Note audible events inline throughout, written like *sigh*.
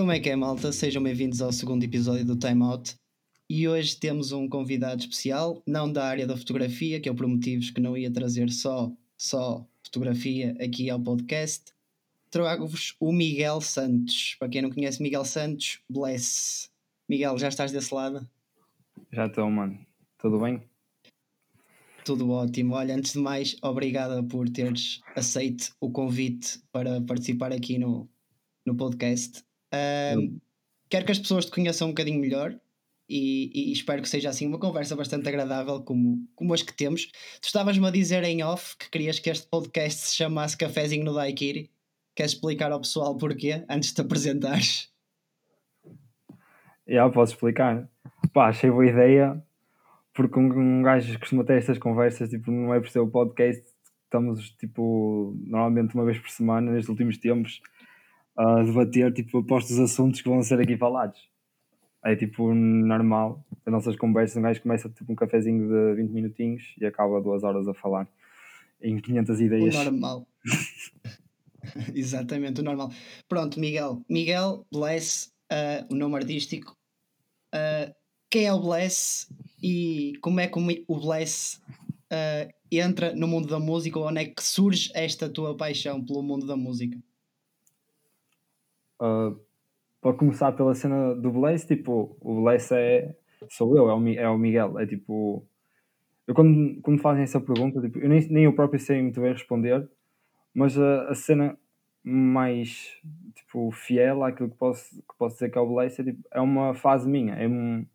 Como é que é, malta? Sejam bem-vindos ao segundo episódio do Time Out. E hoje temos um convidado especial, não da área da fotografia, que eu por motivos que não ia trazer só, só fotografia aqui ao podcast. Trago-vos o Miguel Santos. Para quem não conhece Miguel Santos, bless. Miguel, já estás desse lado? Já estou, mano. Tudo bem? Tudo ótimo. Olha, antes de mais, obrigada por teres aceito o convite para participar aqui no, no podcast. Um, quero que as pessoas te conheçam um bocadinho melhor e, e, espero que seja assim uma conversa bastante agradável como, como as que temos. Tu estavas-me a dizer em off que querias que este podcast se chamasse Cafézinho no Daikiri. Queres explicar ao pessoal porquê antes de te apresentares? *laughs* Já, posso explicar. Pá, achei boa ideia porque um, um gajo costuma ter estas conversas, tipo, não é por ser o podcast, estamos, tipo, normalmente uma vez por semana, nestes últimos tempos, a debater, tipo, após os assuntos que vão ser aqui falados. É, tipo, normal, as nossas conversas, um gajo começa, tipo, um cafezinho de 20 minutinhos e acaba duas horas a falar em 500 ideias. O normal. *laughs* Exatamente, o normal. Pronto, Miguel. Miguel Bless, uh, o nome artístico. Uh, quem é o Bless e como é que o Bless uh, entra no mundo da música? Onde é que surge esta tua paixão pelo mundo da música? Uh, para começar pela cena do Bless, tipo, o Bless é sou eu, é o, é o Miguel. É tipo, eu quando, quando fazem essa pergunta, tipo, eu nem, nem eu próprio sei muito bem responder, mas a, a cena mais tipo, fiel àquilo que posso, que posso dizer que é o Bless é, tipo, é uma fase minha, é um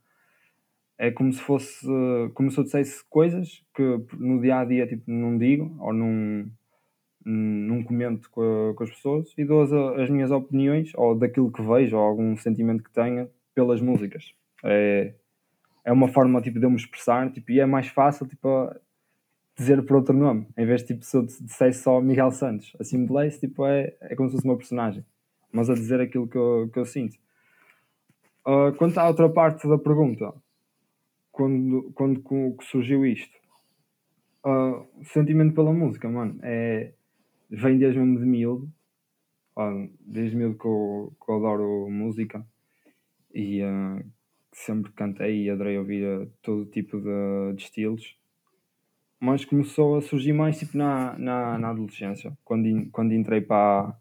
é como se fosse como se eu dissesse coisas que no dia a dia tipo, não digo ou não, não comento com, a, com as pessoas e dou as, as, minhas opiniões ou daquilo que vejo ou algum sentimento que tenha pelas músicas. É, é uma forma tipo, de eu me expressar tipo, e é mais fácil tipo, dizer por outro nome, em vez de tipo, se eu dissesse só Miguel Santos. Assim, Blaze tipo, é, é como se fosse uma personagem, mas a dizer aquilo que eu, que eu sinto. Uh, quanto à outra parte da pergunta, quando, quando surgiu isto. Uh, sentimento pela música, mano, é, vem desde mesmo de miúdo. Desde miúdo que eu, que eu adoro música e uh, sempre cantei e adorei ouvir todo tipo de, de, estilos. Mas começou a surgir mais tipo na, na, na adolescência, quando, in, quando entrei para,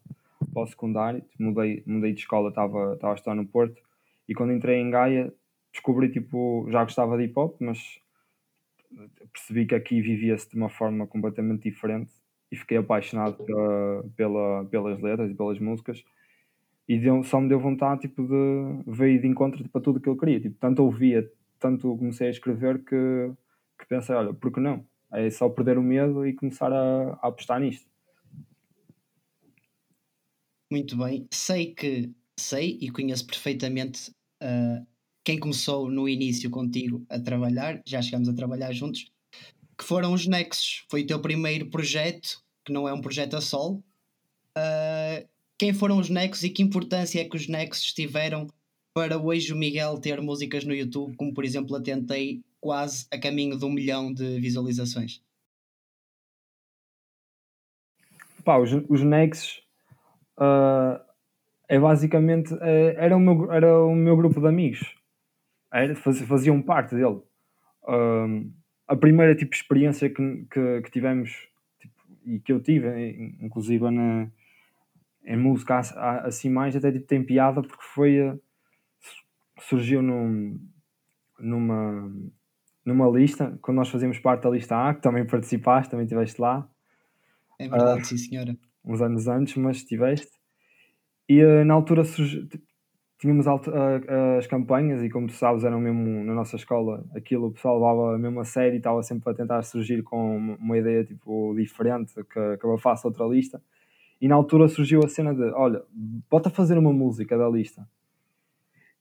para o secundário, mudei, mudei de escola, estava a estar no Porto, e quando entrei em Gaia descobri, tipo, já gostava de hip hop, mas percebi que aqui vivia-se de uma forma completamente diferente e fiquei apaixonado pela, pela, pelas letras e pelas músicas e deu, só me deu vontade tipo, de ver de encontro tipo, a tudo que eu queria. Tipo, tanto ouvia, tanto comecei a escrever que, que pensei, olha, por que não? É só perder o medo e começar a, a apostar nisto. Muito bem. Sei que sei e conheço perfeitamente uh, quem começou no início contigo a trabalhar, já chegamos a trabalhar juntos, que foram os Nexos. Foi o teu primeiro projeto, que não é um projeto a sol. Uh, quem foram os Nexos e que importância é que os Nexos tiveram para hoje o Miguel ter músicas no YouTube, como por exemplo a Tentei, quase a caminho de um milhão de visualizações? Pá, os, os Nexos uh, é basicamente uh, era, o meu, era o meu grupo de amigos era, faziam parte dele. Um, a primeira tipo, experiência que, que, que tivemos e que eu tive, inclusive na, em música assim mais, até tipo, tem piada porque foi surgiu num, numa, numa lista, quando nós fazíamos parte da lista A, que também participaste, também estiveste lá. É verdade, uh, sim senhora. Uns anos antes, mas estiveste. E uh, na altura surgiu, tipo, tínhamos as campanhas e como tu sabes eram mesmo na nossa escola aquilo o pessoal levava mesmo a sério e estava sempre a tentar surgir com uma ideia tipo diferente que, eu faça outra lista. E na altura surgiu a cena de olha, bota fazer uma música da lista.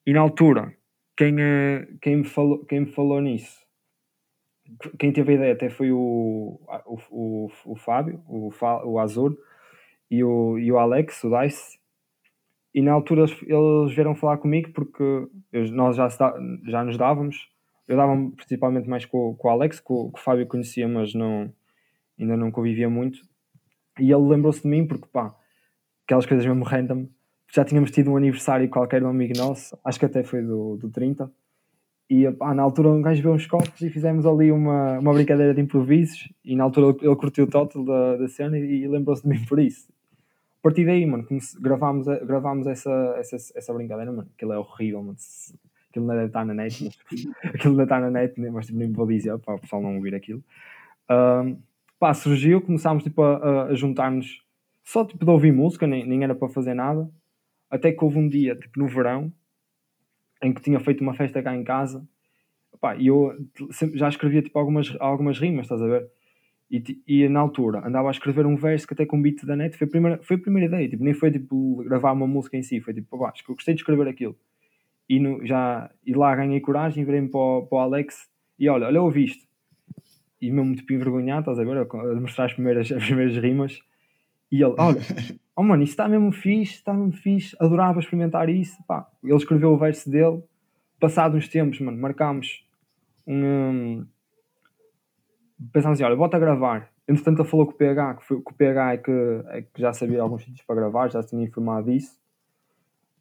E na altura quem, eh, quem, me, falou, quem me falou nisso quem teve a ideia até foi o, o, o, o Fábio o, o Azur e o, e o Alex, o Dice e na altura eles, vieram falar comigo porque nós já, já nos dávamos. Eu dava-me principalmente mais com, com o Alex, o, que o Fábio conhecia, mas não, ainda não convivia muito. E ele lembrou-se de mim porque, pá, aquelas coisas mesmo random. já tínhamos tido um aniversário qualquer de um amigo nosso, acho que até foi do, do 30. E pá, na altura um gajo viu uns copos e fizemos ali uma, uma brincadeira de improvisos. E na altura ele, ele curtiu o total da, da cena e, e lembrou-se de mim por isso. A partir daí, mano, gravámos, gravámos essa, essa, essa brincadeira, mano. Aquilo é horrível, mano. Aquilo não deve estar na net, mas, *laughs* aquilo não está na net, mas tipo, nem vou dizer para o pessoal não ouvir aquilo. Um, pá, surgiu, começámos tipo, a, a juntar-nos só tipo de ouvir música, nem, nem era para fazer nada. Até que houve um dia, tipo no verão, em que tinha feito uma festa cá em casa e eu já escrevia tipo algumas, algumas rimas, estás a ver? E, e na altura andava a escrever um verso que até com beat da net foi a primeira, foi a primeira ideia, tipo, nem foi tipo gravar uma música em si, foi tipo, acho que eu gostei de escrever aquilo. E, no, já, e lá ganhei coragem, virei-me para, o, para o Alex e olha, olha, ouviste. E mesmo tipo envergonhado, estás a ver? A mostrar as primeiras, *laughs* as primeiras rimas. E ele, olha, *laughs* oh mano, isso está mesmo fixe, está mesmo fixe, adorava experimentar isso. Pá, ele escreveu o verso dele, passado uns tempos, mano, marcámos um, pensámos assim, olha, bota a gravar. Entretanto ele falou com o PH, que, foi, que o PH é que, é que já sabia alguns sítios para gravar, já se tinha informado disso.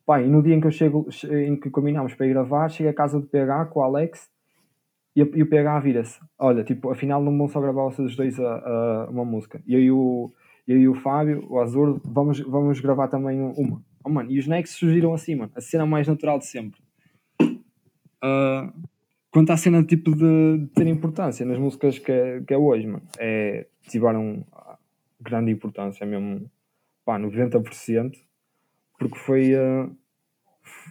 Pá, e no dia em que eu chego, em que combinámos para ir gravar, chego à casa do PH com o Alex e, e o PH vira-se, olha, tipo, afinal não vão só gravar vocês dois a, a, uma música. E aí o, eu e o Fábio, o Azul, vamos, vamos gravar também uma. Oh, mano, e os Nex surgiram assim, mano, a cena mais natural de sempre. Uh, quanto à cena tipo de, de, ter importância nas músicas que é, que é hoje, mano, é, tiveram grande importância mesmo, pá, 90%, porque foi, uh,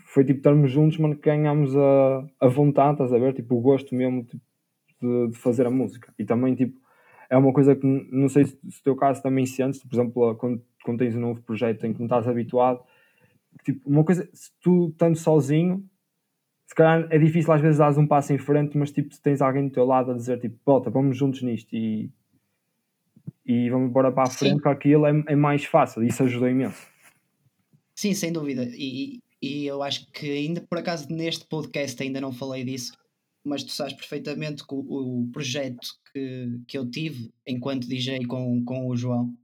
foi tipo estarmos juntos, mano, que ganhámos a, a vontade, estás a ver, tipo, o gosto mesmo tipo, de, de, fazer a música. E também, tipo, é uma coisa que não sei se, se o teu caso também sentes, por exemplo, quando, quando tens um novo projeto em que não estás habituado, tipo, uma coisa, se tu estando sozinho, se calhar é difícil às vezes dar um passo em frente, mas tipo, se tens alguém do teu lado a dizer tipo, volta, vamos juntos nisto e, e vamos embora para a frente com aquilo, é, é mais fácil. Isso ajudou imenso. Sim, sem dúvida. E, e eu acho que ainda por acaso neste podcast ainda não falei disso, mas tu sabes perfeitamente que o, o projeto que, que eu tive enquanto DJ com, com o João,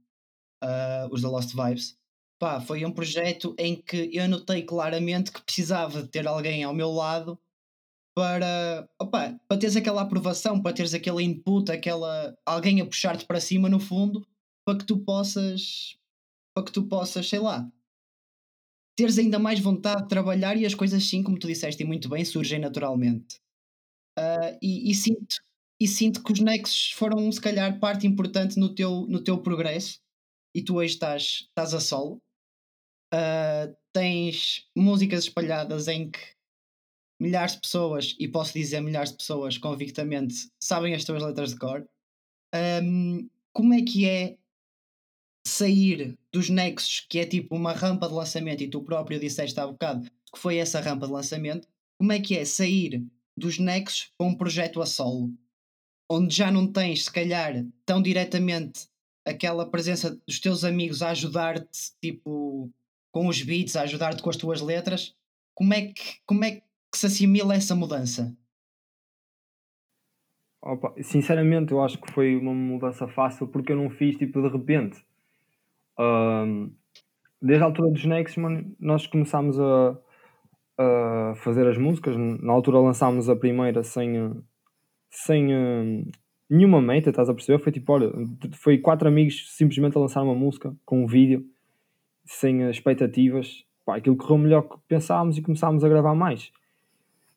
uh, os The Lost Vibes, Pá, foi um projeto em que eu notei claramente que precisava de ter alguém ao meu lado para, opa, para teres aquela aprovação, para teres aquele input, aquela alguém a puxar-te para cima no fundo, para que tu possas, para que tu possas, sei lá, teres ainda mais vontade de trabalhar e as coisas sim, como tu disseste e muito bem, surgem naturalmente. Uh, e, e, sinto, e sinto que os nexos foram se calhar parte importante no teu, no teu progresso e tu hoje estás, estás a solo uh, tens músicas espalhadas em que milhares de pessoas, e posso dizer milhares de pessoas convictamente, sabem as tuas letras de cor. Um, como é que é sair dos nexos, que é tipo uma rampa de lançamento, e tu próprio disseste há bocado que foi essa rampa de lançamento, como é que é sair dos nexos para um projeto a solo, onde já não tens, se calhar, tão diretamente aquela presença dos teus amigos a ajudar-te, tipo, com os beats, a ajudar-te com as tuas letras. Como é que, como é que se assimila essa mudança? Opa, sinceramente, eu acho que foi uma mudança fácil porque eu não fiz tipo de repente. Um, desde a altura dos Nex, nós começámos a, a, fazer as músicas. Na altura lançámos a primeira sem, sem uh, nenhuma meta, estás a perceber? Foi tipo, olha, foi quatro amigos simplesmente a lançar uma música com um vídeo sem expectativas. Pá, aquilo correu melhor que pensávamos e começámos a gravar mais.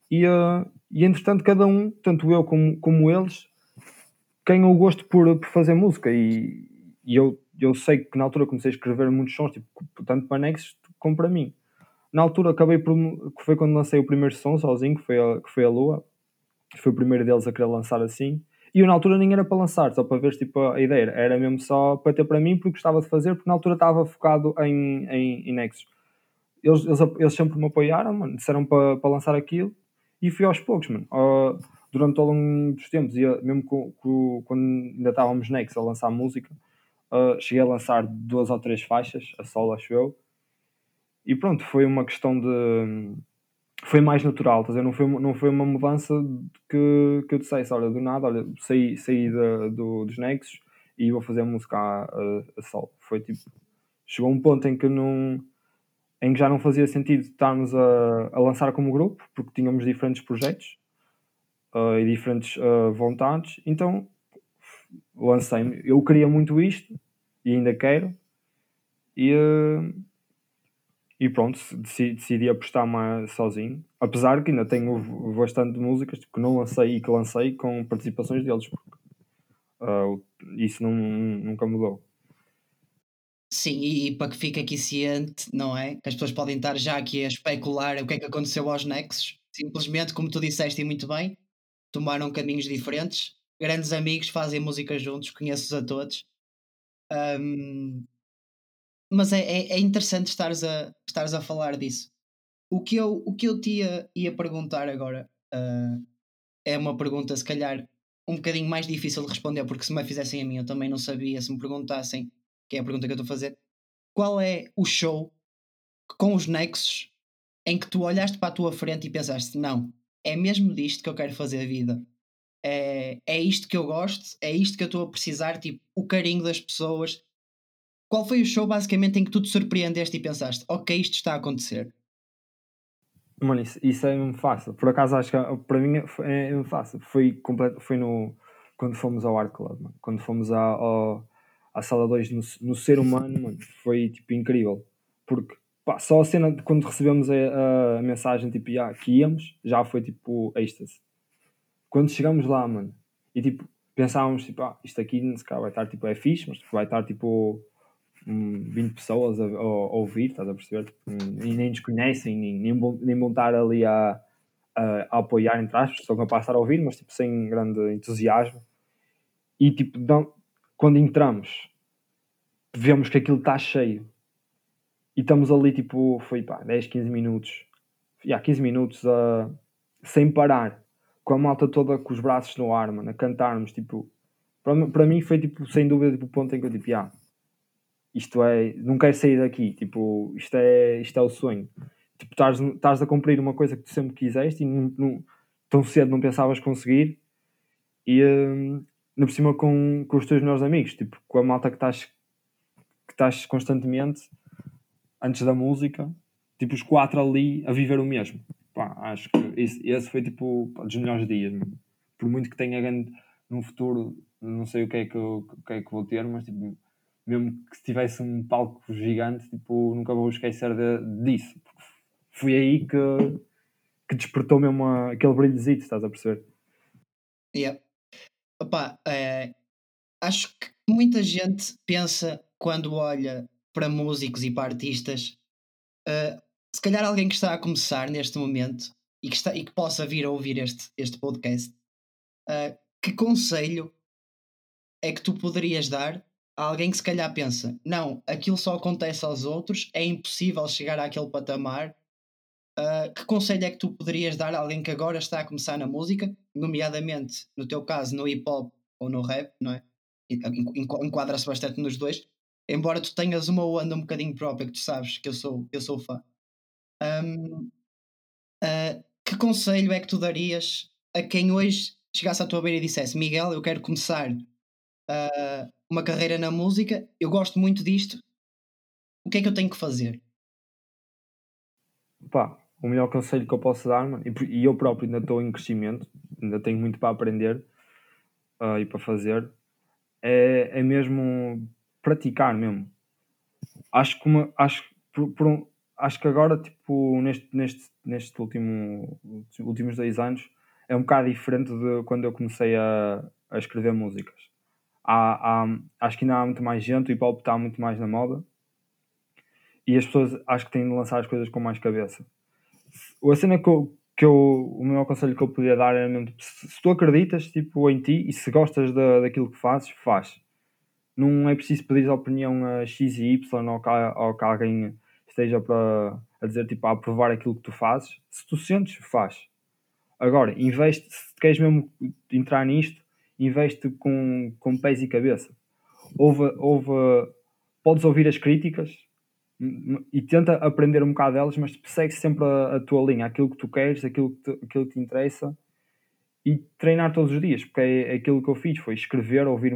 E, uh, e entretanto, cada um, tanto eu como, como eles, ganham o gosto por, por fazer música. E, e eu, eu sei que na altura comecei a escrever muitos sons, tipo, tanto para Nexus como para mim. Na altura acabei por. que foi quando lancei o primeiro som sozinho, que foi a, que foi a Lua, foi o primeiro deles a querer lançar assim. E eu na altura nem era para lançar, só para ver tipo, a ideia. Era mesmo só para ter para mim, porque gostava de fazer, porque na altura estava focado em, em, em Nexus. Eles, eles, eles, sempre me apoiaram, mano, disseram para, para lançar aquilo e fui aos poucos, mano. Uh, durante ao longo dos tempos, e mesmo com, com, quando ainda estávamos Nexus a lançar música, uh, cheguei a lançar duas ou três faixas, a solo, acho eu. E pronto, foi uma questão de foi mais natural, não, foi, não foi uma mudança que, que eu dissesse, olha, do nada, olha, saí, saí de, do, dos Nexus e vou fazer música a, a, a solo. Foi tipo, chegou um ponto em que não, em que já não fazia sentido estarmos a, a lançar como grupo, porque tínhamos diferentes projetos uh, e diferentes uh, vontades, então lancei-me. Eu queria muito isto e ainda quero, e, uh, e pronto, decidi, decidi apostar mais sozinho. Apesar que ainda tenho bastante músicas que não lancei e que lancei com participações deles, porque isso não, nunca mudou. Sim, e, e, para que fique aqui ciente, não é? Que as pessoas podem estar já aqui a especular o que é que aconteceu aos Nexus. Simplesmente, como tu disseste e muito bem, tomaram caminhos diferentes. Grandes amigos, fazem música juntos, conheço-os a todos. Um, mas é, é, é, interessante estares a, estares a falar disso. O que eu, o que eu te ia, ia perguntar agora uh, é uma pergunta, se calhar, um bocadinho mais difícil de responder, porque se me fizessem a mim, eu também não sabia. Se me perguntassem que é a pergunta que eu estou a fazer, qual é o show com os nexos em que tu olhaste para a tua frente e pensaste, não, é mesmo disto que eu quero fazer a vida. É, é isto que eu gosto, é isto que eu estou a precisar, tipo, o carinho das pessoas. Qual foi o show basicamente em que tu te surpreendeste e pensaste, ok, isto está a acontecer? Mano, isso, isso é mesmo fácil. Por acaso acho que para mim é mesmo fácil. Foi, completo, foi no, quando fomos ao Art Club, mano. quando fomos ao, à sala 2 no, no ser humano, mano, foi tipo incrível. Porque pá, só a cena de quando recebemos a, a mensagem tipo, yeah, que íamos, já foi tipo êxtase. Quando chegamos lá, mano, e tipo, pensávamos, tipo, ah, isto aqui se calhar vai estar tipo, é fixe, mas vai estar tipo 20 pessoas a, a, a, ouvir, estás a perceber? E nem nos conhecem, nem, nem, vão, nem vão estar ali a, a, a apoiar, entre aspas, estão capazes de estar a ouvir, mas tipo, sem grande entusiasmo. E tipo, quando entramos, vemos que aquilo está cheio e estamos ali tipo, foi pá, 10, 15 minutos, já 15 minutos uh, sem parar, com a malta toda com os braços no ar, mano, a cantarmos, tipo, para, mim foi tipo, sem dúvida, tipo, o ponto em que eu tipo, ah, isto é, não quero sair daqui, tipo, isto é, isto é o sonho. Tipo, estás, estás a cumprir uma coisa que tu sempre quiseste e não, não, tão cedo não pensavas conseguir e uh, por cima com, com os teus melhores amigos, tipo, com a malta que estás que estás constantemente antes da música, tipo os quatro ali a viver o mesmo. Pá, acho que esse, esse foi tipo pá, dos melhores dias. Por muito que tenha grande no futuro, não sei o que é que, eu, que, é que vou ter, mas tipo, mesmo que se tivesse um palco gigante, tipo, nunca vou esquecer de, disso. Porque foi aí que, que despertou mesmo aquele brilhozito, estás a perceber? Yeah. Opa, é, acho que muita gente pensa quando olha para músicos e para artistas, uh, se calhar alguém que está a começar neste momento e que, está, e que possa vir a ouvir este, este podcast, uh, que conselho é que tu poderias dar alguém que se calhar pensa: não, aquilo só acontece aos outros, é impossível chegar àquele patamar. Uh, que conselho é que tu poderias dar a alguém que agora está a começar na música, nomeadamente no teu caso no hip hop ou no rap, não é? Enquadra-se bastante nos dois, embora tu tenhas uma onda um bocadinho própria, que tu sabes que eu sou, eu sou fã. Um, uh, ah, que conselho é que tu darias a quem hoje chegasse à tua beira e dissesse: Miguel, eu quero começar uh, uma carreira na música, eu gosto muito disto, o que é que eu tenho que fazer? Pá, o melhor conselho que eu posso dar, mano, e, eu próprio ainda estou em crescimento, ainda tenho muito para aprender uh, e para fazer, é, é mesmo praticar mesmo. Acho que, uma, acho, por, por um, acho que agora, tipo, neste, neste, neste último, últimos dois anos, é um bocado diferente de quando eu comecei a, a escrever músicas. Há, há, acho que ainda há muito mais gente, o hip hop está muito mais na moda e as pessoas acho que têm de lançar as coisas com mais cabeça. A cena que eu, que eu o meu conselho que eu podia dar é mesmo, tipo, se, se, tu acreditas tipo, em ti e se gostas da, daquilo que fazes, faz não é preciso pedir a opinião a X e Y ou que, ou que alguém esteja para a dizer tipo a aprovar aquilo que tu fazes. Se tu sentes, faz. Agora, investe, se queres mesmo entrar nisto, investe com, com pés e cabeça. Ouve, ouve, podes ouvir as críticas e tenta aprender um bocado delas, mas segue sempre a, a tua linha, aquilo que tu queres, aquilo que te, aquilo que te interessa e treinar todos os dias, porque é, é, aquilo que eu fiz, foi escrever, ouvir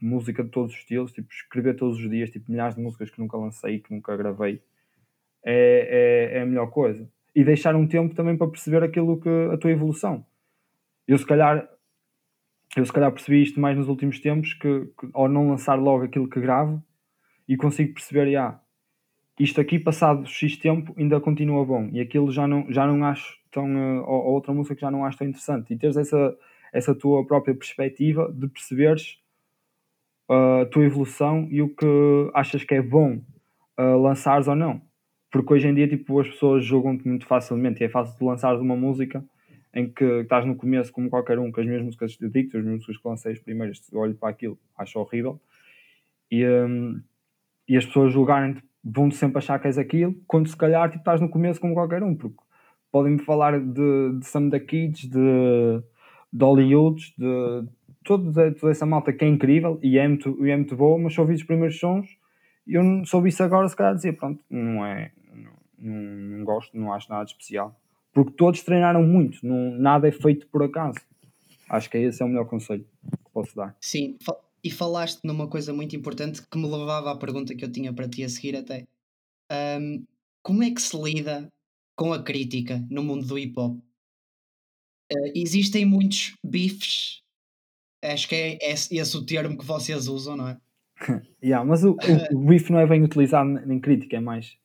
música de todos os estilos, tipo, escrever todos os dias, tipo, milhares de músicas que nunca lancei, que nunca gravei. é, é, é a melhor coisa. E deixar um tempo também para perceber aquilo que a tua evolução. Eu se calhar eu se calhar percebi isto mais nos últimos tempos, que, que ao não lançar logo aquilo que gravo e consigo perceber, já, isto aqui passado X tempo ainda continua bom e aquilo já não, já não acho tão, uh, ou, outra música que já não acho tão interessante e teres essa, essa tua própria perspectiva de perceberes uh, a tua evolução e o que achas que é bom uh, lançares ou não. Porque hoje em dia tipo, as pessoas julgam-te muito facilmente e é fácil de lançares uma música em que estás no começo como qualquer um, com as minhas músicas de dicto, as minhas músicas que lancei as primeiras, olho para aquilo, acho horrível. E, um, e as pessoas julgarem-te, vão sempre achar que és aquilo, quando se calhar tipo, estás no começo como qualquer um, porque podem-me falar de, de Some the Kids, de, de Hollywood, de toda, toda essa malta que é incrível e é muito, e é muito boa, mas só ouvi os primeiros sons e eu soube isso agora, se calhar dizia, pronto, não é, não, não gosto, não acho nada de especial porque todos treinaram muito, não, nada é feito por acaso. Acho que esse é o melhor conselho que posso dar. Sim, e falaste numa coisa muito importante que me levava à pergunta que eu tinha para ti a seguir até. Um, como é que se lida com a crítica no mundo do hip hop? Uh, existem muitos bifes, acho que é, é esse o termo que vocês usam, não é? *laughs* yeah, mas o, o, *laughs* o beef não é bem utilizado em crítica, é mais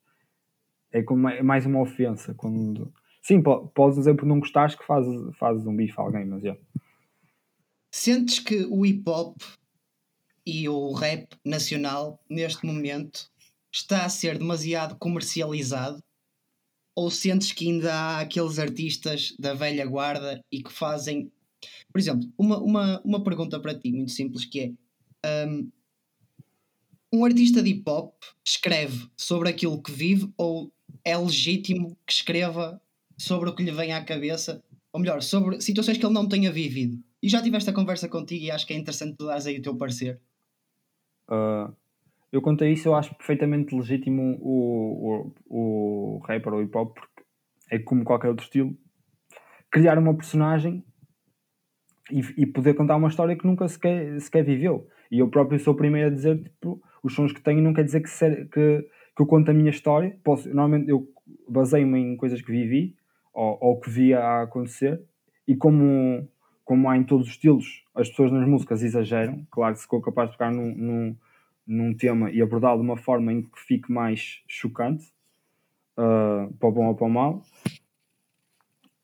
é, como, é mais uma ofensa quando Sim, podes dizer por não gostares que fazes, fazes um bife a alguém, mas é. Sentes que o hip hop e o rap nacional, neste momento, está a ser demasiado comercializado? Ou sentes que ainda há aqueles artistas da velha guarda e que fazem. Por exemplo, uma, uma, uma pergunta para ti, muito simples, que é. Um, um artista de hip hop escreve sobre aquilo que vive ou é legítimo que escreva sobre o que lhe vem à cabeça, ou melhor, sobre situações que ele não tenha vivido. E já tiveste a conversa contigo e acho que é interessante tu dares aí o teu parecer. Uh, eu contei isso, eu acho perfeitamente legítimo o, o, o rapper ou hip hop, porque é como qualquer outro estilo, criar uma personagem e, e, poder contar uma história que nunca sequer, sequer viveu. E eu próprio sou o primeiro a dizer, tipo, os sons que tenho não quer dizer que, ser, que, que eu conto a minha história. Posso, normalmente eu baseio-me em coisas que vivi, ou, ou que via a acontecer, e como, como há em todos os estilos, as pessoas nas músicas exageram, claro que se for capaz de tocar num, num, num tema e abordá-lo de uma forma em que fique mais chocante, uh, para o bom ou para o mal.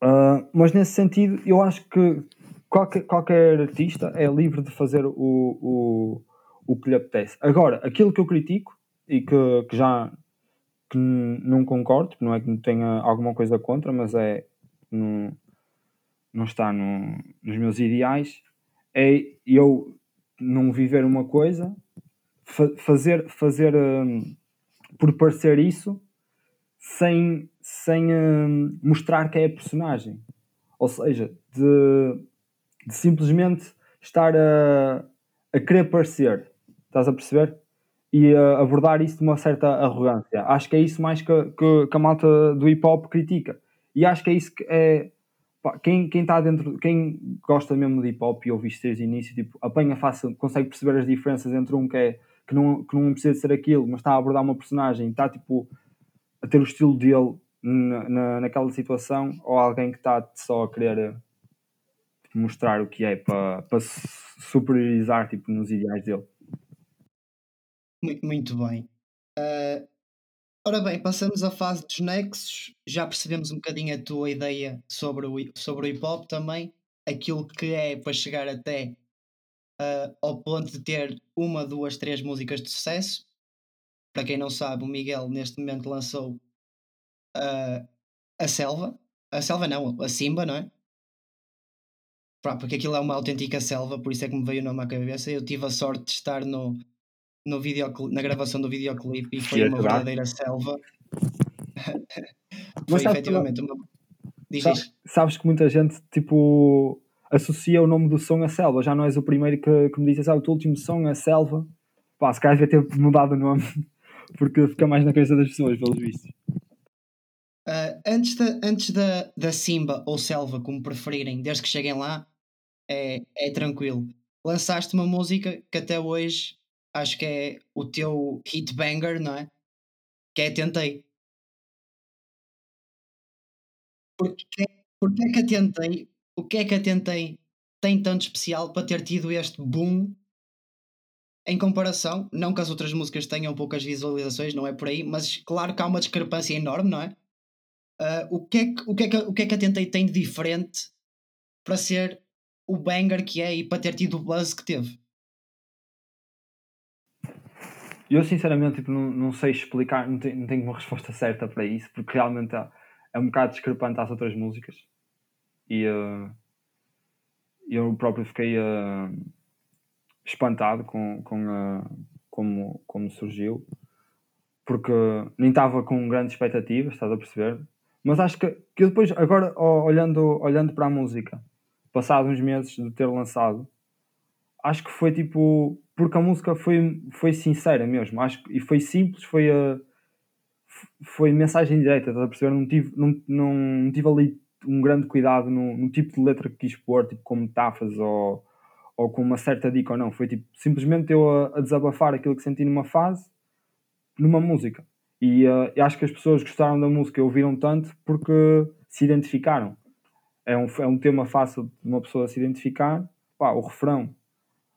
Uh, mas nesse sentido, eu acho que qualquer, qualquer artista é livre de fazer o, o, o que lhe apetece. Agora, aquilo que eu critico e que, que já que não concordo, não é que tenha alguma coisa contra, mas é não, não está no, nos meus ideais, é eu não viver uma coisa, fa fazer, fazer um, por parecer isso, sem, sem um, mostrar que é a personagem. Ou seja, de, de simplesmente estar a, a querer parecer. Estás a perceber? E uh, abordar isso de uma certa arrogância. Acho que é isso mais que, que, que, a malta do hip hop critica. E acho que é isso que é. Pá, quem, quem está dentro, quem gosta mesmo de hip hop e ouve isto desde o início, tipo, apanha fácil, consegue perceber as diferenças entre um que, é, que, não, que não precisa de ser aquilo, mas está a abordar uma personagem, está tipo a ter o estilo dele na, na, naquela situação, ou alguém que está só a querer tipo, mostrar o que é para, para superiorizar tipo, nos ideais dele. Muito bem. Uh, ora bem, passamos à fase dos nexos. Já percebemos um bocadinho a tua ideia sobre o, sobre o hip hop também. Aquilo que é para chegar até uh, ao ponto de ter uma, duas, três músicas de sucesso. Para quem não sabe, o Miguel neste momento lançou uh, a Selva. A Selva não, a Simba, não é? Porque aquilo é uma autêntica selva, por isso é que me veio o nome à cabeça. Eu tive a sorte de estar no, no na gravação do videoclipe e foi uma verdadeira selva. *laughs* foi efetivamente uma. Diz sabes, sabes, que muita gente tipo associa o nome do som a selva. Já não és o primeiro que, que me dizes, ah, o teu último som é selva. Pá, se calhar devia ter mudado o nome *laughs* porque fica mais na cabeça das pessoas, pelos vistos. Uh, antes da, antes da, da Simba ou Selva, como preferirem, desde que cheguem lá, é, é tranquilo. Lançaste uma música que até hoje acho que é o teu hit banger, não é? Que é Tentei. Porque, porque é que tentei? O que é que tentei tem tanto especial para ter tido este boom em comparação, não que as outras músicas tenham poucas visualizações, não é por aí, mas claro que há uma discrepância enorme, não é? Uh, o, que é que, o, que é que, o que é que Tentei tem de diferente para ser o banger que é e para ter tido o buzz que teve? Eu sinceramente tipo, não, não sei explicar, não tenho, não tenho uma resposta certa para isso, porque realmente é, é um bocado discrepante às outras músicas. E uh, eu próprio fiquei uh, espantado com, com uh, como, como surgiu, porque nem estava com grandes expectativas, estás a perceber? Mas acho que, que eu depois, agora olhando, olhando para a música, passados uns meses de ter lançado, acho que foi tipo. Porque a música foi, foi sincera mesmo, acho e foi simples, foi a. Foi mensagem direta, estás a perceber? Não tive, não, não tive ali um grande cuidado no, no, tipo de letra que quis pôr, tipo com metáforas ou, ou com uma certa dica ou não. Foi tipo simplesmente eu a, a desabafar aquilo que senti numa fase, numa música. E uh, acho que as pessoas gostaram da música e ouviram tanto porque se identificaram. É um, é um tema fácil de uma pessoa se identificar. Pá, o refrão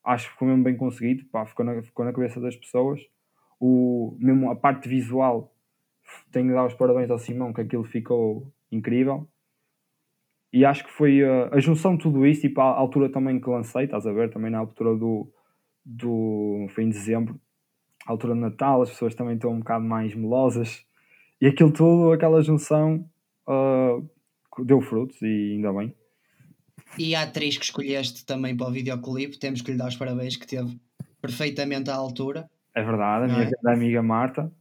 acho que ficou mesmo bem conseguido, pá, ficou, na, ficou na cabeça das pessoas. O, mesmo a parte visual, tenho de dar os parabéns ao Simão, que aquilo ficou incrível. E acho que foi a, a junção de tudo isso, tipo, a, a altura também que lancei, estás a ver, também na altura do, do foi em dezembro, a altura de Natal, as pessoas também estão um bocado mais melosas, e aquilo tudo, aquela junção, uh, deu frutos e ainda bem. E a atriz que escolheste também para o videoclipe, temos que lhe dar os parabéns, que teve perfeitamente à altura. É verdade, a minha é? amiga Marta.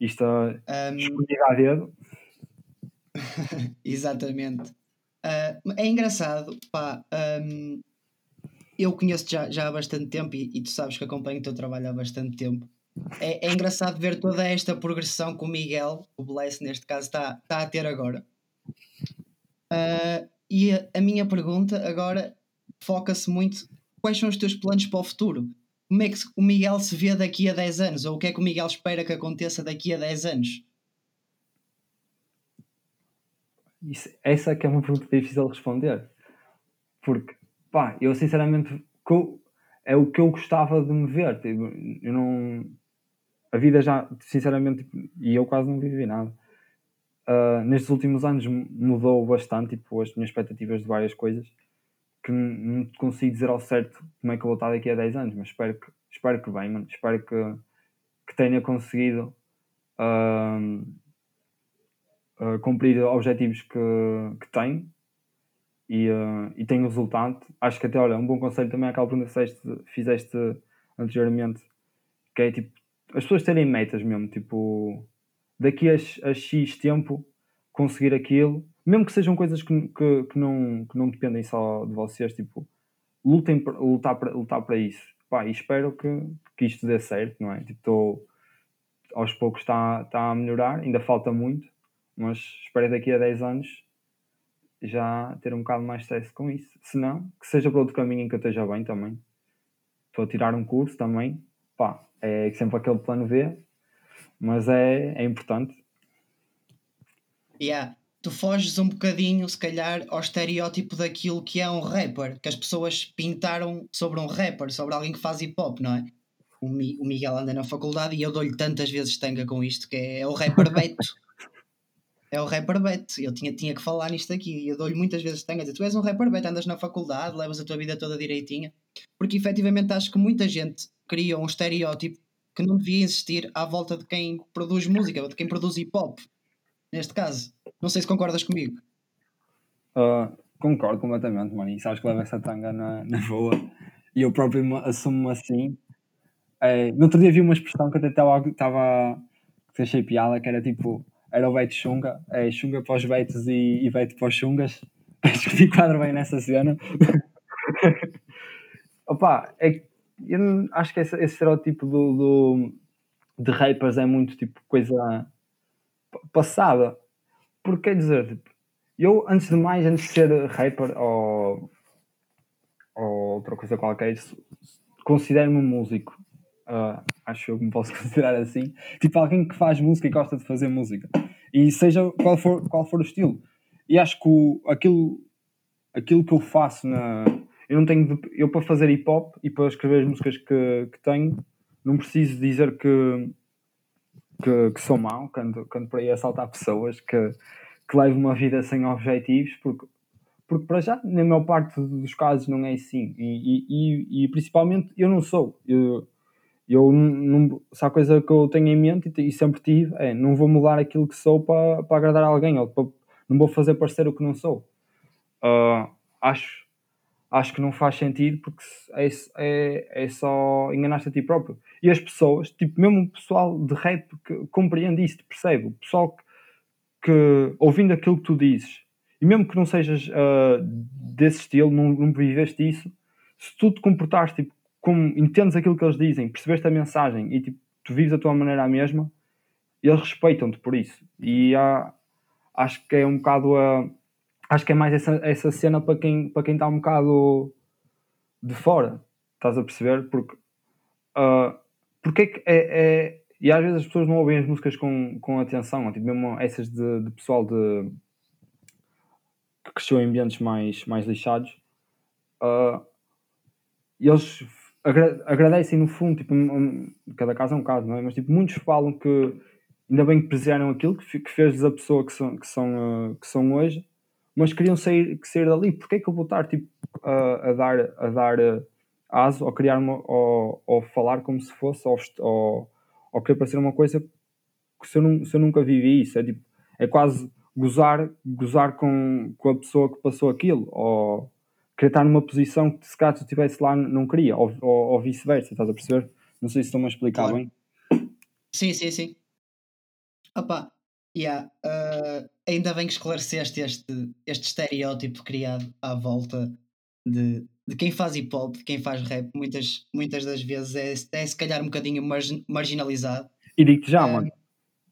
Isto um... escolhida a dedo. *laughs* Exatamente. Uh, é engraçado, pá. Um, eu conheço já, já há bastante tempo e, e, tu sabes que acompanho o teu trabalho há bastante tempo. É, é engraçado ver toda esta progressão que o Miguel, o Bless neste caso, está, está a ter agora. Uh, e a, a, minha pergunta agora foca-se muito: quais são os teus planos para o futuro? Como é que o Miguel se vê daqui a 10 anos? Ou o que é que o Miguel espera que aconteça daqui a 10 anos? Isso, essa é que é uma pergunta difícil de responder. Porque, pá, eu sinceramente é o que eu gostava de me ver. Tipo, eu não. A vida já, sinceramente, e eu quase não vivi nada. Uh, nestes últimos anos mudou bastante, tipo, as minhas expectativas de várias coisas que não consigo dizer ao certo como é que eu vou estar daqui a 10 anos, mas espero que, espero que mano. Espero que, que tenha conseguido uh, uh, cumprir objetivos que, que tenho e, uh, e tenho resultado. Acho que até, olha, um bom conselho também é aquela pergunta que fizeste, fizeste anteriormente, que é tipo, as pessoas terem metas mesmo, tipo, daqui a, a X tempo conseguir aquilo, mesmo que sejam coisas que, que, que, não, que não dependem só de vocês, tipo, lutem, lutar, para, lutar para isso. Pá, e espero que, que isto dê certo, não é? Tipo, estou aos poucos está, está a melhorar, ainda falta muito, mas espero daqui a 10 anos já ter um bocado mais stress com isso. Se não, que seja para outro caminho em que eu esteja bem também. Estou a tirar um curso também, pá, é sempre aquele plano B, mas é, é importante. Yeah. Tu foges um bocadinho, se calhar, ao estereótipo daquilo que é um rapper, que as pessoas pintaram sobre um rapper, sobre alguém que faz hip hop, não é? O, Mi, o Miguel anda na faculdade e eu dou-lhe tantas vezes tanga com isto, que é, é o rapper Beto é o rapper bet. Eu tinha, tinha que falar nisto aqui. Eu dou-lhe muitas vezes tenho a dizer: tu és um rapper bet, andas na faculdade, levas a tua vida toda direitinha. Porque efetivamente acho que muita gente cria um estereótipo que não devia existir à volta de quem produz música ou de quem produz hip hop. Neste caso. Não sei se concordas comigo. Uh, concordo completamente, mano. E sabes que leva essa tanga na, na boa. E eu próprio assumo-me assim. É, no outro dia vi uma expressão que até estava. que achei piada, que era tipo era o Beito Xunga, é Xunga para os Beitos e, e Beito para os Xungas. *laughs* Acho que me enquadro bem nessa cena. *laughs* Opa, é, eu acho que esse, esse estereótipo do, do, de rappers é muito tipo coisa passada. Porque quer dizer, tipo, eu antes de mais, antes de ser rapper ou, ou outra coisa qualquer, considero-me músico. Uh, acho eu me posso *laughs* considerar assim. Tipo alguém que faz música e gosta de fazer música. E seja qual for, qual for o estilo. e acho que o, aquilo, aquilo que eu faço na. Eu não tenho. De, eu para fazer hip hop e para escrever as músicas que, que tenho, não preciso dizer que, que, que sou mau, quando, quando por aí assaltar pessoas, que, que levo uma vida sem objetivos, porque, porque para já, na maior parte dos casos, não é assim. E, e, e principalmente eu não sou. Eu, eu não, se há coisa que eu tenho em mente e, sempre tive é não vou mudar aquilo que sou para, para agradar alguém, ou para, não vou fazer parecer o que não sou. Uh, acho, acho que não faz sentido porque é, é, é só enganar-te a ti próprio. E as pessoas, tipo, mesmo o pessoal de rap que compreende isso, percebe? O pessoal que, que ouvindo aquilo que tu dizes, e mesmo que não sejas uh, desse estilo, não, não viveste isso, se tu te comportares tipo, como entendes aquilo que eles dizem, percebeste a mensagem e tipo, tu vives a tua maneira a mesma, eles respeitam-te por isso. E acho que é um bocado a. Acho que é mais essa, essa cena para quem, para quem está um bocado de fora. Estás a perceber? Porque. Uh, porque é que é, é, E às vezes as pessoas não ouvem as músicas com, com atenção, tipo, mesmo essas de, de pessoal de. que cresceu em ambientes mais, mais lixados. Uh, e eles agra agradecem no fundo, tipo, cada caso é um caso, não é? Mas tipo, muitos falam que ainda bem que preservaram aquilo que, fez-lhes a pessoa que são, que, são, uh, que são hoje, mas queriam sair, que sair dali. Porquê é que eu vou estar tipo, a, a dar, a dar uh, aso ou criar uma, ou, ou falar como se fosse, ou, ou, ou querer parecer uma coisa que se eu, não, se eu nunca vivi isso? É, tipo, é quase gozar, gozar com, com a pessoa que passou aquilo, ou querer estar numa posição que se caso estivesse lá não queria, ou, ou, ou vice-versa, estás a perceber? Não sei se estou-me a explicar claro. bem. Sim, sim, sim. Opa, yeah, uh, ainda bem que esclareceste este, este estereótipo criado à volta de, de quem faz hip hop, de quem faz rap, muitas, muitas das vezes é, é se calhar um bocadinho marginalizado. E digo-te já, uh, mano,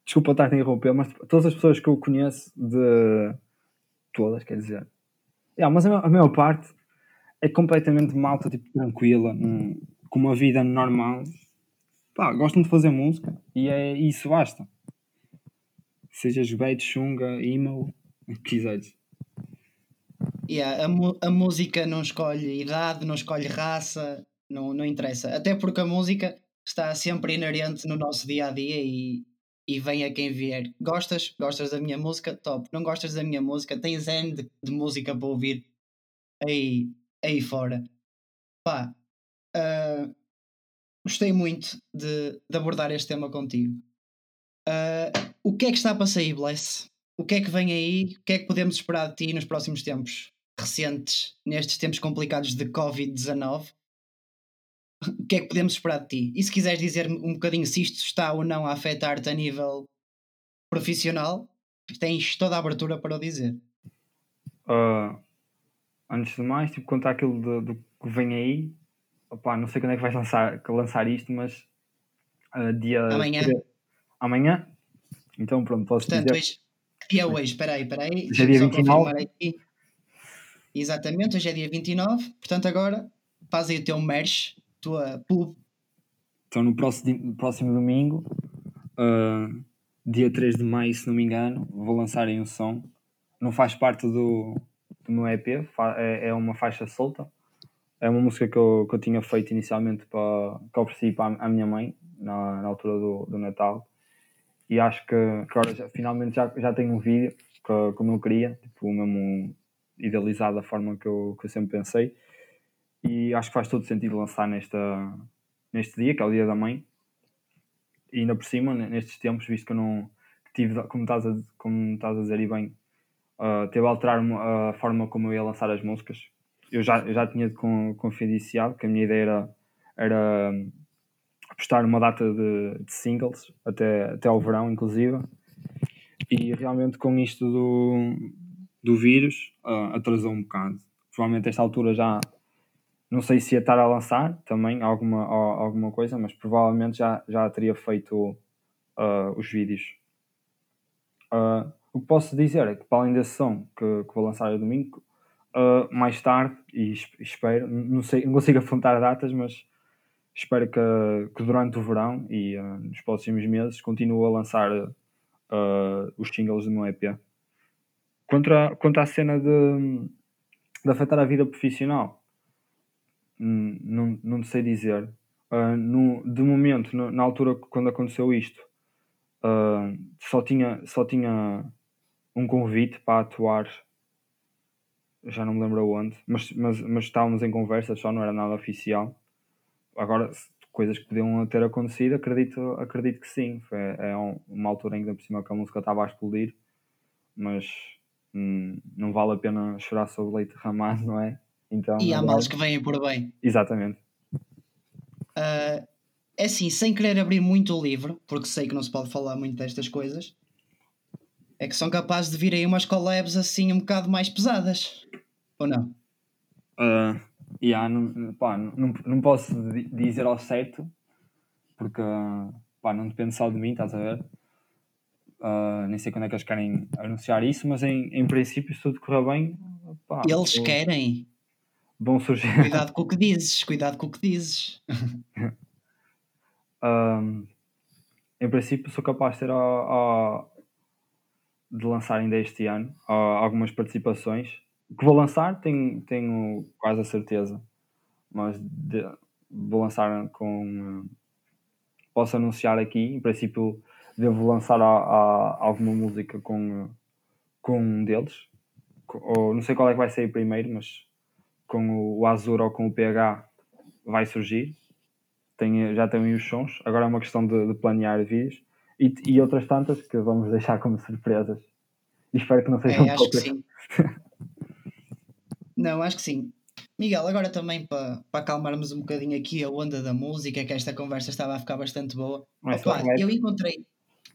desculpa estar a interromper, mas todas as pessoas que eu conheço de todas, quer dizer, yeah, mas a, a maior parte é completamente malta, tipo, tranquila, com uma vida normal. Pá, gostam de fazer música e é isso basta sejas bait, chunga, emo, o que quiseres. Yeah, a, a música não escolhe idade, não escolhe raça, não, não interessa. Até porque a música está sempre inerente no nosso dia a dia e, e vem a quem vier. Gostas? Gostas da minha música? Top. Não gostas da minha música? Tens N de, de música para ouvir aí, aí fora. Pá, uh, gostei muito de, de abordar este tema contigo. O que é que está para sair, Bless? O que é que vem aí? O que é que podemos esperar de ti nos próximos tempos recentes, nestes tempos complicados de Covid-19? O que é que podemos esperar de ti? E se quiseres dizer um bocadinho se isto está ou não a afetar-te a nível profissional, tens toda a abertura para o dizer. Uh, antes de mais, tipo, contar aquilo do, do que vem aí. Não sei quando é que vais lançar, lançar isto, mas uh, dia. Amanhã. Amanhã? Então pronto, posso Portanto, dizer. Hoje, que dia é hoje? Espera aí, espera aí. Hoje é dia 29. Aqui. Exatamente, hoje é dia 29. Portanto, agora faz aí o teu merch, tua pub. Então no próximo, próximo domingo, uh, dia 3 de maio, se não me engano, vou lançar aí um som. Não faz parte do, do meu EP, é, é uma faixa solta. É uma música que eu, que eu tinha feito inicialmente para, que eu ofereci para a minha mãe na, na altura do, do Natal e acho que, que agora já, finalmente já, já tenho um vídeo que, como eu queria, tipo, mesmo idealizado da forma que eu, que eu sempre pensei. E acho que faz todo sentido lançar nesta, neste dia, que é o dia da mãe. E ainda por cima, nestes tempos, visto que eu não tive, como estás a, como estás a dizer e bem, uh, teve a alterar a forma como eu ia lançar as músicas. Eu já, eu já tinha confidenciado que a minha ideia era, era postar uma data de, de, singles até, até ao verão, inclusive. E realmente com isto do, do vírus uh, atrasou um bocado. Provavelmente esta altura já não sei se ia estar a lançar também alguma, alguma coisa, mas provavelmente já, já teria feito uh, os vídeos. Uh, o que posso dizer é que para além desse som que, que vou lançar no domingo, mais tarde, e espero, não, sei, não consigo apontar datas, mas espero que, que durante o verão e uh, nos próximos meses continue a lançar uh, os singles do meu EP. Contra a cena de, de afetar a vida profissional, hum, não, não sei dizer. Uh, no, de momento, no, na altura quando aconteceu isto, uh, só, tinha, só tinha um convite para atuar, já não me lembro onde, mas, mas, mas estávamos em conversa, só não era nada oficial. Agora, coisas que podiam ter acontecido, acredito, acredito que sim. Foi, é uma altura que, por cima, que a música estava a explodir, mas hum, não vale a pena chorar sobre leite derramado, não é? Então, e há males que vêm por bem. Exatamente. Uh, é assim, sem querer abrir muito o livro, porque sei que não se pode falar muito destas coisas, é que são capazes de vir aí umas collabs assim um bocado mais pesadas. Ou não? Uh, yeah, não, pá, não, não posso dizer ao certo, porque pá, não depende só de mim, estás a ver? Uh, nem sei quando é que eles querem anunciar isso, mas em, em princípio, se tudo correr bem, pá, eles querem. Vão surgir. Cuidado com o que dizes, cuidado com o que dizes. *laughs* um, em princípio, sou capaz de ter a, a, de lançar ainda este ano a, algumas participações. Que vou lançar, tenho, tenho quase a certeza, mas de, vou lançar com. Posso anunciar aqui, em princípio devo lançar a, a, alguma música com, com um deles. Ou, não sei qual é que vai sair primeiro, mas com o Azur ou com o PH vai surgir. Tem, já tenho os sons. Agora é uma questão de, de planear vídeos. E, e, outras tantas que vamos *laughs* deixar como surpresas. E espero que não sejam é, poucas. *laughs* Não, acho que sim. Miguel, agora também para, para acalmarmos um bocadinho aqui a onda da música, que esta conversa estava a ficar bastante boa. Opa, eu encontrei,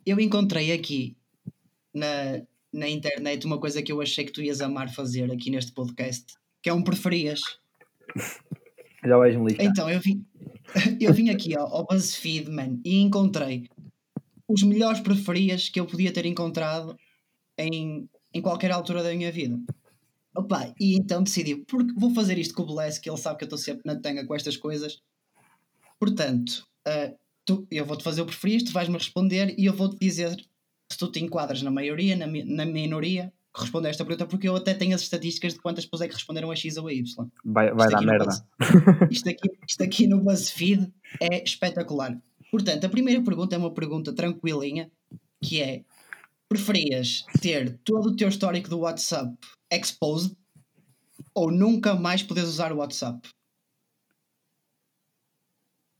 eu encontrei aqui na, na internet uma coisa que eu achei que tu ias amar fazer aqui neste podcast, que é um preferias. Já vais me listar. Então, eu vim, *laughs* eu vim aqui ao, ao BuzzFeed, man, e encontrei os melhores preferias que eu podia ter encontrado em, em qualquer altura da minha vida. Opa, e então decidi, porque vou fazer isto com o Bless, que ele sabe que eu estou sempre na tanga com estas coisas. Portanto, uh, tu, eu vou-te fazer o preferias, tu vais-me responder e eu vou-te dizer se tu te enquadras na maioria, na, na minoria, que responde a esta pergunta, porque eu até tenho as estatísticas de quantas pessoas é que responderam a X ou a Y. Vai, vai dar merda. Buzz, isto, aqui, isto aqui no BuzzFeed é espetacular. Portanto, a primeira pergunta é uma pergunta tranquilinha, que é preferias ter todo o teu histórico do WhatsApp exposed ou nunca mais poderes usar o WhatsApp?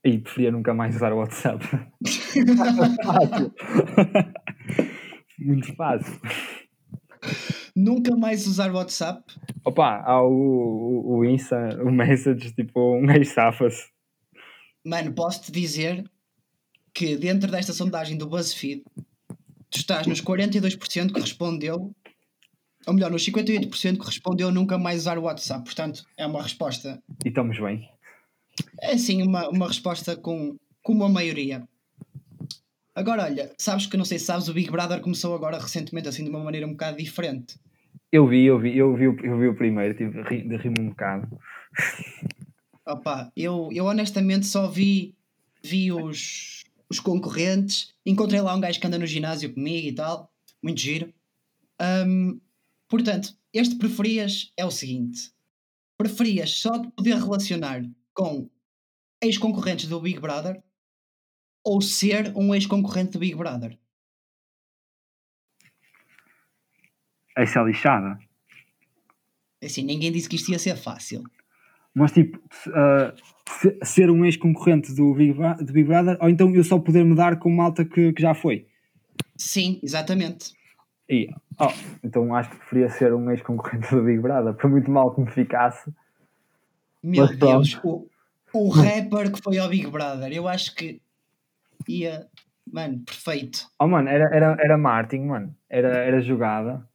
E preferia nunca mais usar o WhatsApp. *laughs* fácil. Muito fácil. Nunca mais usar o WhatsApp? Opa, há o, o, o Insta, o Message, tipo, um gajo safa-se. Mano, posso-te dizer que dentro desta sondagem do BuzzFeed, tu estás nos 42% que respondeu, ou melhor, nos 58% que respondeu nunca mais usar o WhatsApp. Portanto, é uma resposta. E estamos bem. É sim uma, uma resposta com, com uma maioria. Agora, olha, sabes que não sei se sabes, o Big Brother começou agora recentemente assim de uma maneira um bocado diferente. Eu vi, eu vi, eu vi, eu vi o primeiro, tive de rir um bocado. Opa, eu, eu honestamente só vi, vi os, os concorrentes, encontrei lá um gajo que anda no ginásio comigo e tal, muito giro. Um, portanto, este preferias é o seguinte: preferias só poder relacionar com ex-concorrentes do Big Brother ou ser um ex-concorrente do Big Brother? Essa é lixada. É assim, ninguém disse que isto ia ser fácil. Mas tipo, uh, ser um ex-concorrente do Big, do Big Brother ou então eu só poder mudar com malta que, que já foi? Sim, exatamente. E, oh, então acho que preferia ser um ex-concorrente do Big Brother, por muito mal que me ficasse. Meu Deus, o, o rapper que foi ao Big Brother, eu acho que ia, mano, perfeito. Oh, mano, era, era, era marketing, mano, era, era jogada.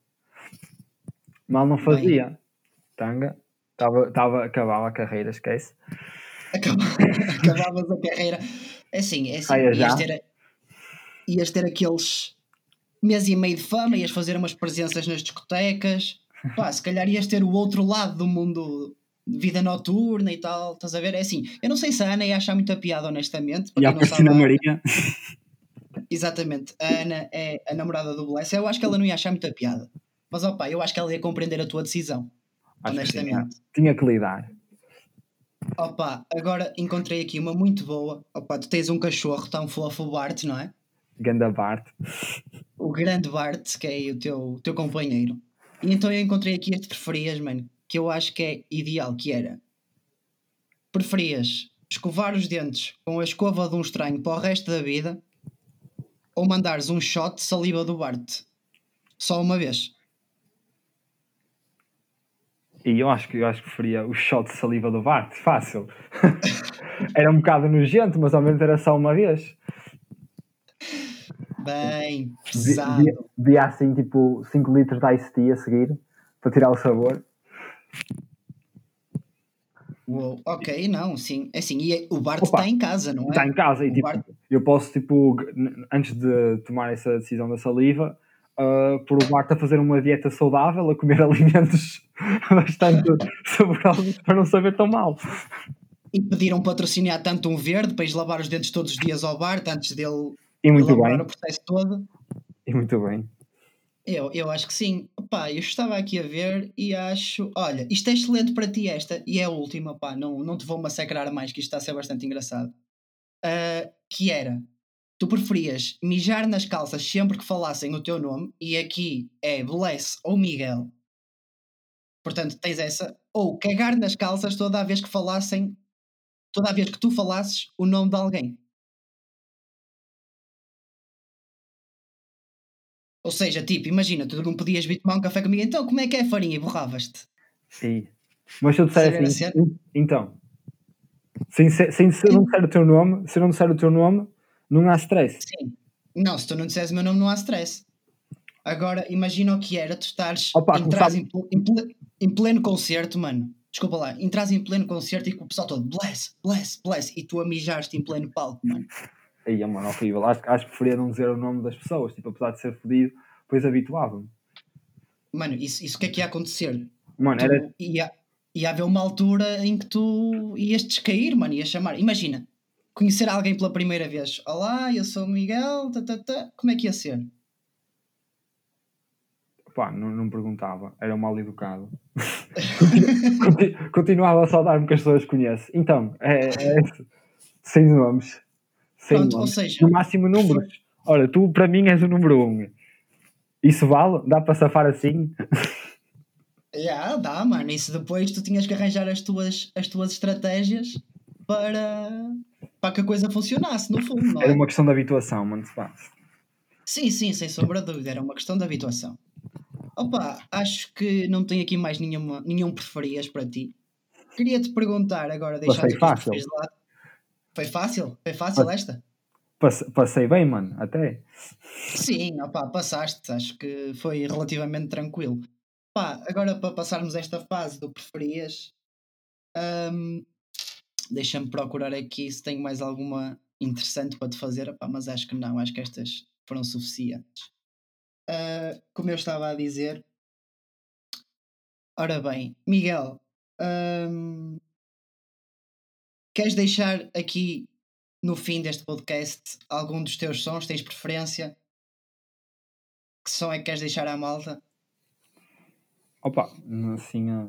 Mal não fazia. Bem. Tanga, tava, tava, acabava a carreira, esquece. *laughs* Acabavas a carreira. É assim, é assim, ias ter, ias ter aqueles mês e meio de fama, ias fazer umas presenças nas discotecas. Pá, se calhar ias ter o outro lado do mundo vida noturna e tal, estás a ver? É assim, eu não sei se a Ana ia achar muita piada, honestamente. E a Cristina Maria. Exatamente, a Ana é a namorada do Bless. Eu acho que ela não ia achar muita piada. Mas opa, eu acho que ela ia compreender a tua decisão. Acho que tinha, honestamente. tinha que lidar. Opa, agora encontrei aqui uma muito boa. Opa, tu tens um cachorro tão fofo, o Bart, não é? Ganda Bart. O grande Bart, que é o teu, teu companheiro. E então eu encontrei aqui este preferias, mano, que eu acho que é ideal, que era preferias escovar os dentes com a escova de um estranho para o resto da vida ou mandares um shot de saliva do Bart só uma vez. E eu acho que eu acho que preferia o shot de saliva do Bart, fácil. *laughs* era um bocado nojento, mas ao menos era só uma vez. Bem, Vi- pesado. vi- Via assim tipo 5 litros de Ice Tea a seguir para tirar o sabor. Uou, ok, não, sim. É assim, e o Bart está em casa, não é? Está em casa e O tipo, Bart- eu posso tipo, antes de tomar essa decisão da saliva, ah, pôr o Bart a fazer uma dieta saudável, a comer *laughs* alimentos bastante saborosos para não saber tão mal. E pediram patrocinar tanto um verde para ir lavar os dentes todos os dias ao Bart antes dele E muito bem, o processo todo. e muito bem. Eu, eu acho que sim. Pá, eu estava aqui a ver e acho. Olha, isto é excelente para ti, esta, e é a última, pá, não, não te vou massacrar mais, que isto está a ser bastante engraçado. Ah, que era: tu preferias mijar nas calças sempre que falassem o teu nome, e aqui é Bless ou Miguel. Portanto, tens essa. Ou cagar nas calças toda a vez que falassem. Toda a vez que tu falasses o nome de alguém. Ou seja, tipo, imagina, tu não podias vir tomar um café comigo, então como é que é a farinha? E borravas-te. E... Mas se eu disser assim, cena? "En- então, sem, sem, se eu não disser o teu nome, se eu não disser o teu nome, não há stress. Sim. Não, se tu não disseres o meu nome, não há stress. Agora, imagina o que era tu estares Opa, entras em, em em pleno concerto, mano. Desculpa lá, entras em pleno concerto e com o pessoal todo bless, bless, bless, e tu a mijaste em pleno palco, mano. Aí, mano, horrível. Acho, acho que preferia não dizer o nome das pessoas, tipo, apesar de ser fodido, depois habituava-me. Mano, isso, isso o que é que ia acontecer? Mano, Tu era, ia, ia haver uma altura em que tu ias descair, mano, ias chamar. Imagina, conhecer alguém pela primeira vez. Olá, eu sou o Miguel, tá, tá, tá. como é que ia ser? pá, não, não perguntava, era um mal educado. Conti- *laughs* Continuava a saudar-me que as pessoas conhecem. Então, é, é sem nomes. Sem Pronto, ou nomes. seja, No máximo números. Olha, tu para mim és o número um. Isso vale? Dá para safar assim? *laughs* Já, dá, mano. Isso depois tu tinhas que arranjar as tuas, as tuas estratégias para, para que a coisa funcionasse, no fundo, não é? Era uma questão de habituação, mano. Sim, sim, sem sombra de dúvida. Era uma questão de habituação. Opa, acho que não tenho aqui mais nenhuma, nenhum preferias para ti. Queria-te perguntar agora, deixando foi os fácil. de lado. Foi fácil? Foi fácil esta? Passe- Passei bem, mano, até. Sim, opá, passaste. Acho que foi relativamente tranquilo. Pá, agora para passarmos esta fase do preferias, hum, deixa-me procurar aqui se tenho mais alguma interessante para te fazer, opá, mas acho que não, acho que estas foram suficientes. Ah, como eu estava a dizer, ora bem, Miguel, hum, queres deixar aqui no fim deste podcast algum dos teus sons? Tens preferência? Que som é que queres deixar à malta? Opa, assim, ah,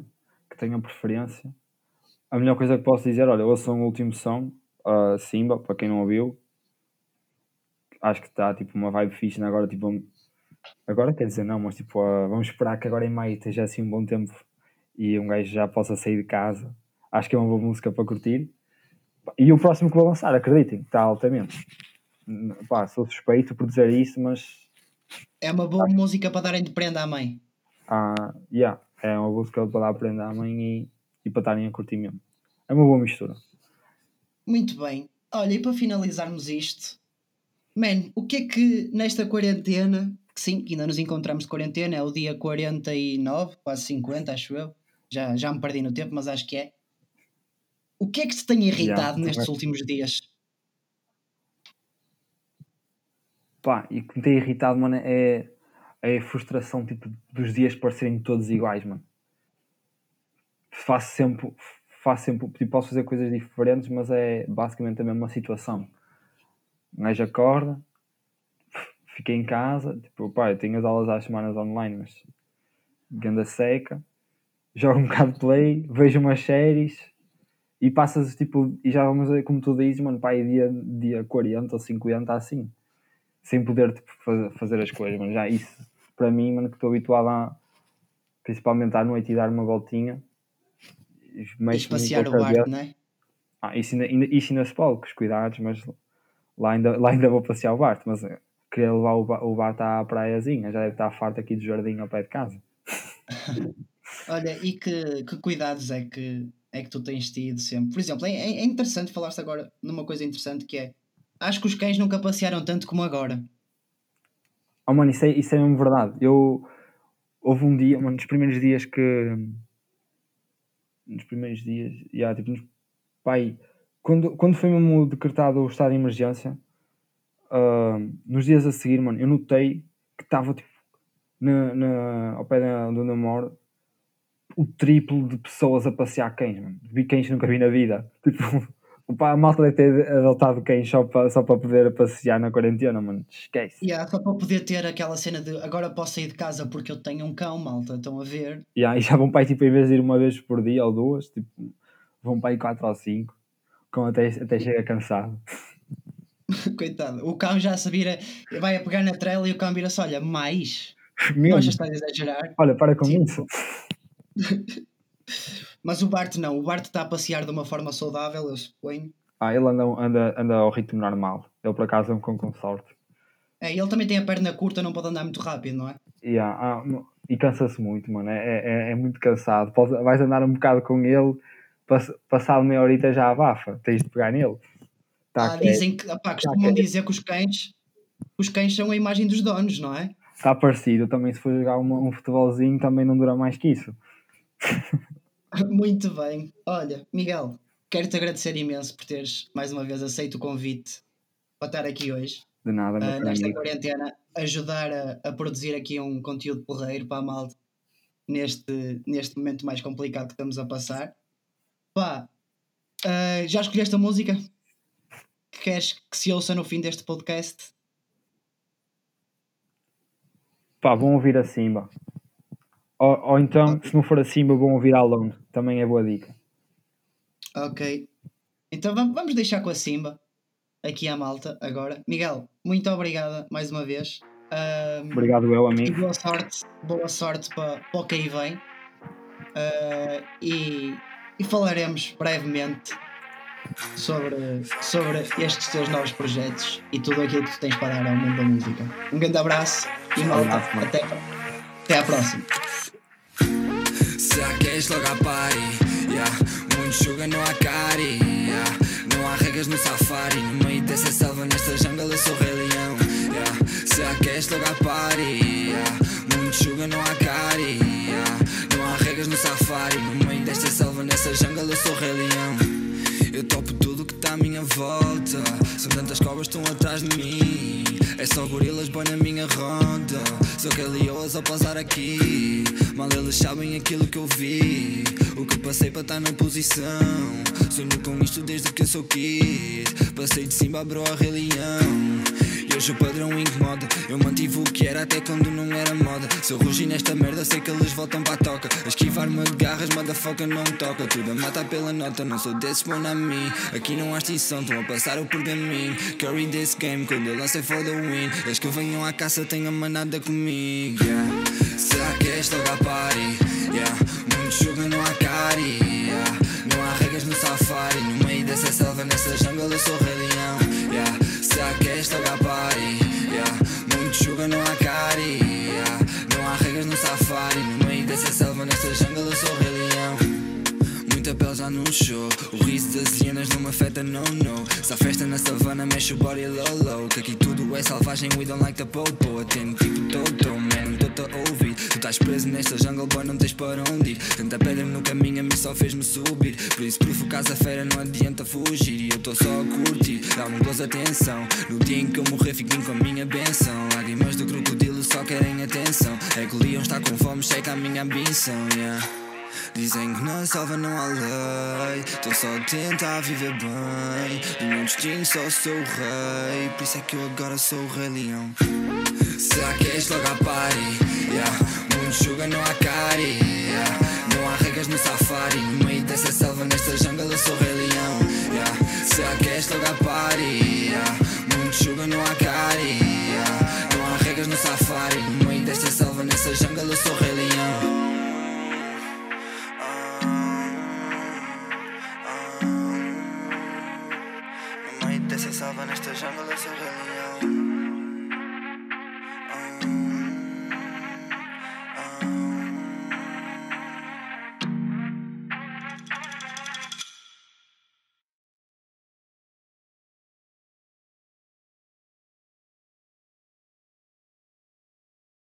que tenha preferência. A melhor coisa que posso dizer, olha, eu ouço um último som, ah, Simba, para quem não ouviu. Acho que está tipo uma vibe fixe né? agora, tipo, agora quer dizer não, mas tipo, ah, vamos esperar que agora em maio esteja assim um bom tempo e um gajo já possa sair de casa. Acho que é uma boa música para curtir. E o próximo que vou lançar, acreditem, está altamente. Pá, sou suspeito por dizer isso, mas É uma boa música para darem de prenda à mãe. ah, yeah, é uma música para dar prenda à mãe e, e para estarem a curtir mesmo. É uma boa mistura. Muito bem. Olha, e para finalizarmos isto, man, o que é que nesta quarentena, que sim, ainda nos encontramos de quarentena, é o dia 49, quase 50, acho eu. Já, já me perdi no tempo, mas acho que é. O que é que te tem irritado nestes últimos dias? Pá, e o que me tem irritado, mano, é, é a frustração tipo, dos dias parecerem todos iguais, mano. Faço sempre, faço sempre, tipo, posso fazer coisas diferentes, mas é basicamente a mesma situação. Gajo acorda, fica em casa, tipo, pá, eu tenho as aulas às semanas online, mas ganda seca, jogo um bocado de play, vejo umas séries e passas tipo, e já vamos ver como tu dizes, mano, pá, aí dia, dia 40 ou 50 assim, sem poder tipo, fazer as coisas, mano, já isso, para mim, mano, que estou habituado a, principalmente à noite e dar uma voltinha. E passear o bar, não é? Ah, isso ainda, isso ainda se pode, com os cuidados, mas lá ainda, lá ainda vou passear o Bart, mas eh, queria levar o, o Bart à praiazinha, já deve estar farto aqui do jardim ao pé de casa. *laughs* Olha, e que, que cuidados é que, é que tu tens tido sempre? Por exemplo, é, é interessante, falaste agora numa coisa interessante que é acho que os cães nunca passearam tanto como agora. Oh mano, isso é, isso é mesmo verdade. Eu houve um dia, mano, nos primeiros dias que nos primeiros dias, yeah, tipo, nos, pai, quando, quando foi mesmo decretado o estado de emergência, uh, nos dias a seguir, mano, eu notei que estava tipo, na, na, ao pé da, onde eu moro, o triplo de pessoas a passear cães, mano. Vi cães nunca vi na vida. *laughs* Tipo, Opa, a malta deve ter adotado cães só para, só para poder passear na quarentena, mano. Esquece. Yeah, só para poder ter aquela cena de agora posso sair de casa porque eu tenho um cão, malta. Estão a ver? Yeah, *laughs* e já vão para aí, tipo, em vez de ir uma vez por dia ou duas, tipo, vão para aí quatro ou cinco, com até, até chega cansado. *laughs* Coitado, o cão já se vira, vai a pegar na trela e o cão vira-se: olha, mais. Meu, já está a exagerar. Olha, para com tipo... isso. *laughs* Mas o Bart não, o Bart está a passear de uma forma saudável, eu suponho. Ah, ele anda, anda, anda ao ritmo normal. Ele por acaso é um cão com sorte. É, ele também tem a perna curta, não pode andar muito rápido, não é? Yeah, ah, e cansa-se muito, mano. É, é, é, é muito cansado. Podes, vais andar um bocado com ele, pass, passado meia horita já abafa. Tens de pegar nele. Tá ah, dizem que, opá, costumam tá dizer que os cães, os cães são a imagem dos donos, não é? Está parecido. Também se for jogar um, um futebolzinho também não dura mais que isso. *laughs* *laughs* Muito bem. Olha, Miguel, quero-te agradecer imenso por teres mais uma vez aceito o convite para estar aqui hoje. De nada, meu uh, Nesta quarentena, ajudar a, a, produzir aqui um conteúdo porreiro para a malta neste, neste momento mais complicado que estamos a passar. Pá, uh, já escolheste a música que queres que se ouça no fim deste podcast? Pá, vão ouvir a Simba. Ou, ou então, se não for assim, vão ouvir Alone. Também é boa dica. Ok. Então vamos deixar com a Simba aqui à malta agora. Miguel, muito obrigada mais uma vez. Um, Obrigado, eu, amigo. E boa sorte, boa sorte para, para o que aí vem. Uh, e, e falaremos brevemente sobre, sobre estes teus novos projetos e tudo aquilo que tu tens para dar ao mundo da música. Um grande abraço e malta, até, até à próxima. Queres logo à party, yeah. Muito sugar não há cari, yeah. Não há regras no safari No meio dessa selva, nesta jungle eu sou rei leão yeah. Queres logo à party, yeah. Muito sugar não há cari, yeah. Não há regras no safari No meio desta selva, nessa jungle eu sou rei leão Eu topo tudo volta. São tantas cobras estão atrás de mim. É só gorilas boi na minha ronda. Sou calioso ao pausar aqui. Mal eles sabem aquilo que eu vi. O que passei para estar na posição. Sonho com isto desde que eu sou kid. Passei de cima, bro, a Rei e hoje o padrão incomoda Eu mantive o que era até quando não era moda Se eu rugi nesta merda sei que eles voltam para a toca Esquivar-me de garras, motherfucker não toca Tudo a matar pela nota, não sou desse bom a mim Aqui não há extinção, estão a passar o pergaminho Carry this game, quando eu lancei for the win Eles que venham à caça tenham manada comigo yeah. Será que és logo à party? Yeah. Muito jogo não há cari yeah. Não há regras no safari No meio dessa selva, nessa jungle eu sou rei leão yeah. Será que és logo à. Não há cari yeah. Não há regras no safari No meio dessa selva, nessa jungle eu sou rei leão pele já no show O riso das hienas não me afeta, no, no Se a festa na savana mexe o body low, low Que aqui tudo é selvagem, we don't like the popo. Atendo tipo todo, man, tô-te a ouvir. Tu estás preso nesta jungle, boy, não tens para onde ir. Tanta pedra no caminho, a mim só fez-me subir. Por isso provocas a fera, não adianta fugir. E eu tô só a curtir, dá-me close atenção. No dia em que eu morrer, fiquem com a minha benção. Lágrimas do crocodilo só querem atenção. É que o leão está com fome, checa a minha ambição, yeah Dizem que na salva não há lei tô só tenta viver bem Do meu destino só sou o rei Por isso é que eu agora sou o rei leão Será que és logo a party? Yeah. Mundo suga, não há cari yeah. Não há regras no safari No meio dessa selva, nesta jungle eu sou o rei leão yeah. Será que és logo a party? Yeah. Mundo suga, não há cari yeah. Não há regras no safari No meio desta selva, nessa jungle eu sou o rei leão jungle is a jungle.